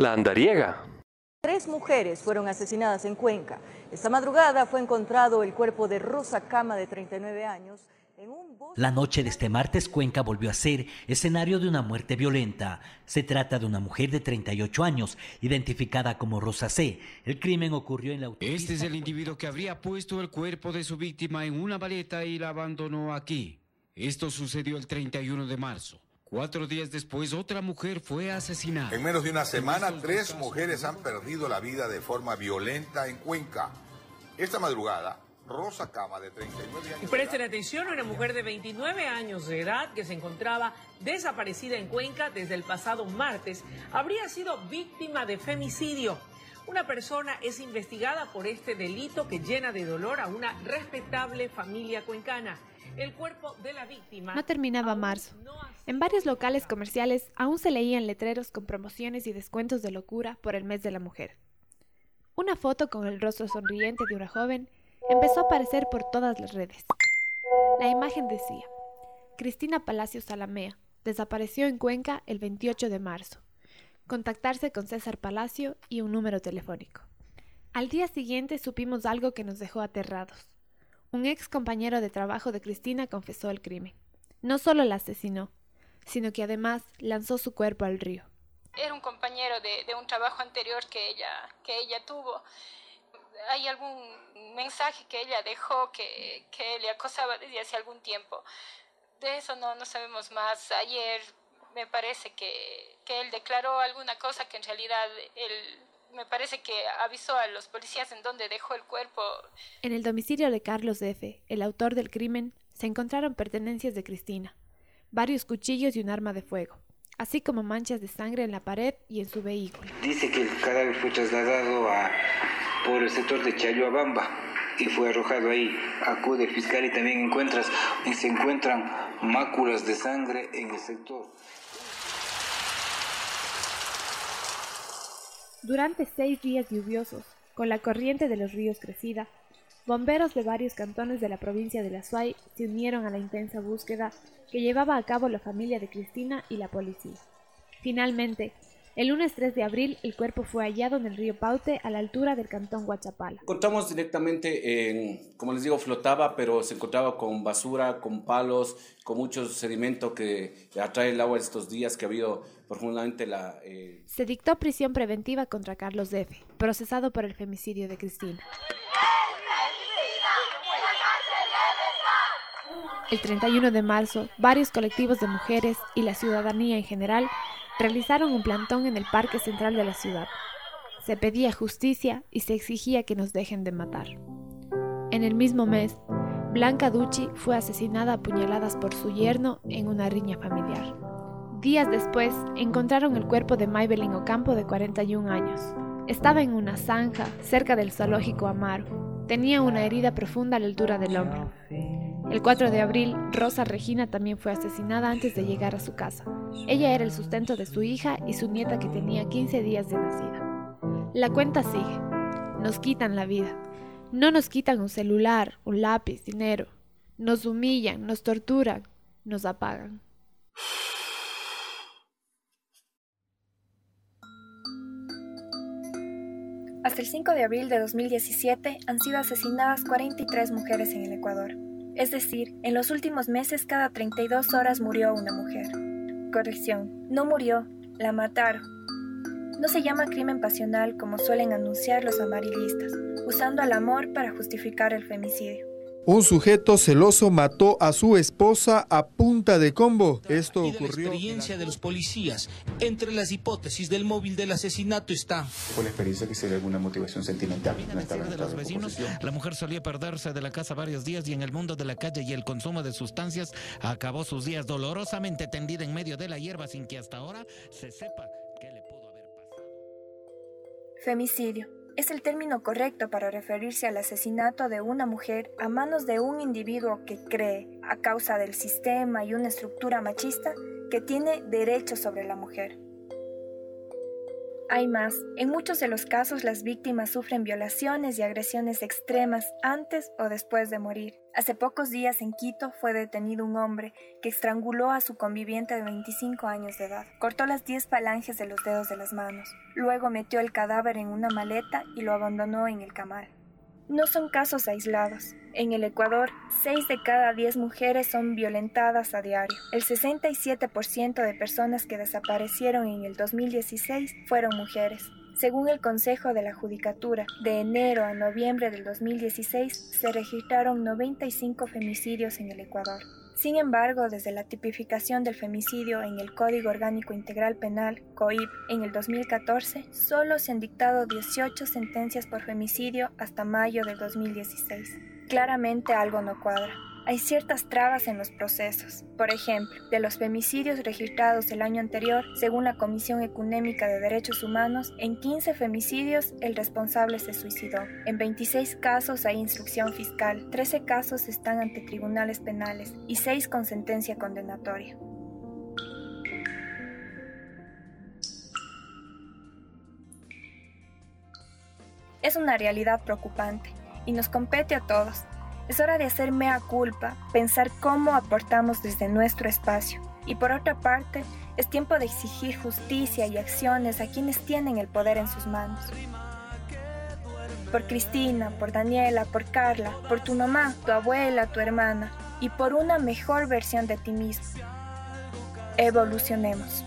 La andariega. Tres mujeres fueron asesinadas en Cuenca. Esta madrugada fue encontrado el cuerpo de Rosa Cama, de 39 años, la noche de este martes, Cuenca volvió a ser escenario de una muerte violenta. Se trata de una mujer de 38 años, identificada como Rosa C. El crimen ocurrió en la autopista. Este es el individuo que habría puesto el cuerpo de su víctima en una baleta y la abandonó aquí. Esto sucedió el 31 de marzo. Cuatro días después, otra mujer fue asesinada. En menos de una semana, tres mujeres han perdido la vida de forma violenta en Cuenca. Esta madrugada, Rosa Cama, de 39 años. Presten atención, una mujer de 29 años de edad que se encontraba desaparecida en Cuenca desde el pasado martes, habría sido víctima de femicidio. Una persona es investigada por este delito que llena de dolor a una respetable familia cuencana. El cuerpo de la víctima. No terminaba marzo. En varios locales comerciales aún se leían letreros con promociones y descuentos de locura por el mes de la mujer. Una foto con el rostro sonriente de una joven empezó a aparecer por todas las redes. La imagen decía, Cristina Palacio Salamea, desapareció en Cuenca el 28 de marzo. Contactarse con César Palacio y un número telefónico. Al día siguiente supimos algo que nos dejó aterrados. Un ex compañero de trabajo de Cristina confesó el crimen. No solo la asesinó, sino que además lanzó su cuerpo al río. Era un compañero de, un trabajo anterior que ella, que ella tuvo hay algún mensaje que ella dejó que, que le acosaba desde hace algún tiempo. De eso no, no sabemos más. Ayer me parece que, que él declaró alguna cosa que en realidad él me parece que avisó a los policías en donde dejó el cuerpo. En el domicilio de Carlos F., el autor del crimen, se encontraron pertenencias de Cristina, varios cuchillos y un arma de fuego, así como manchas de sangre en la pared y en su vehículo. Dice que el cadáver fue trasladado a por el sector de Chayoabamba y fue arrojado ahí. Acude el fiscal y también encuentras, se encuentran máculas de sangre en el sector. Durante seis días lluviosos, con la corriente de los ríos crecida, bomberos de varios cantones de la provincia de La Suay se unieron a la intensa búsqueda que llevaba a cabo la familia de Cristina y la policía. Finalmente, el lunes 3 de abril, el cuerpo fue hallado en el río Paute, a la altura del cantón Huachapala. Encontramos directamente, en, como les digo, flotaba, pero se encontraba con basura, con palos, con mucho sedimento que atrae el agua estos días que ha habido profundamente la... Eh, se dictó prisión preventiva contra Carlos Defe, procesado por el femicidio de Cristina. El 31 de marzo, varios colectivos de mujeres y la ciudadanía en general realizaron un plantón en el parque central de la ciudad. Se pedía justicia y se exigía que nos dejen de matar. En el mismo mes, Blanca Ducci fue asesinada a puñaladas por su yerno en una riña familiar. Días después, encontraron el cuerpo de Maybelline Ocampo de 41 años. Estaba en una zanja cerca del zoológico Amaro. Tenía una herida profunda a la altura del hombro. El 4 de abril, Rosa Regina también fue asesinada antes de llegar a su casa. Ella era el sustento de su hija y su nieta que tenía 15 días de nacida. La cuenta sigue. Nos quitan la vida. No nos quitan un celular, un lápiz, dinero. Nos humillan, nos torturan, nos apagan. Hasta el 5 de abril de 2017 han sido asesinadas 43 mujeres en el Ecuador. Es decir, en los últimos meses cada 32 horas murió una mujer. Corrección, no murió, la mataron. No se llama crimen pasional como suelen anunciar los amarillistas, usando al amor para justificar el femicidio. Un sujeto celoso mató a su esposa a punta de combo. Esto ocurrió. la experiencia de los policías. Entre las hipótesis del móvil del asesinato está. Fue la experiencia que se ve alguna motivación sentimental. de los vecinos, la mujer solía perderse de la casa varios días y en el mundo de la calle y el consumo de sustancias acabó sus días dolorosamente tendida en medio de la hierba sin que hasta ahora se sepa qué le pudo haber pasado. Femicidio es el término correcto para referirse al asesinato de una mujer a manos de un individuo que cree, a causa del sistema y una estructura machista, que tiene derecho sobre la mujer. Hay más, en muchos de los casos las víctimas sufren violaciones y agresiones extremas antes o después de morir. Hace pocos días en Quito fue detenido un hombre que estranguló a su conviviente de 25 años de edad. Cortó las 10 falanges de los dedos de las manos. Luego metió el cadáver en una maleta y lo abandonó en el camal. No son casos aislados. En el Ecuador, 6 de cada 10 mujeres son violentadas a diario. El 67% de personas que desaparecieron en el 2016 fueron mujeres. Según el Consejo de la Judicatura, de enero a noviembre del 2016 se registraron 95 femicidios en el Ecuador. Sin embargo, desde la tipificación del femicidio en el Código Orgánico Integral Penal, COIP, en el 2014, solo se han dictado 18 sentencias por femicidio hasta mayo del 2016. Claramente algo no cuadra hay ciertas trabas en los procesos. Por ejemplo, de los femicidios registrados el año anterior, según la Comisión Ecunémica de Derechos Humanos, en 15 femicidios el responsable se suicidó. En 26 casos hay instrucción fiscal, 13 casos están ante tribunales penales y 6 con sentencia condenatoria. Es una realidad preocupante y nos compete a todos es hora de hacer mea culpa, pensar cómo aportamos desde nuestro espacio. Y por otra parte, es tiempo de exigir justicia y acciones a quienes tienen el poder en sus manos. Por Cristina, por Daniela, por Carla, por tu mamá, tu abuela, tu hermana y por una mejor versión de ti mismo. Evolucionemos.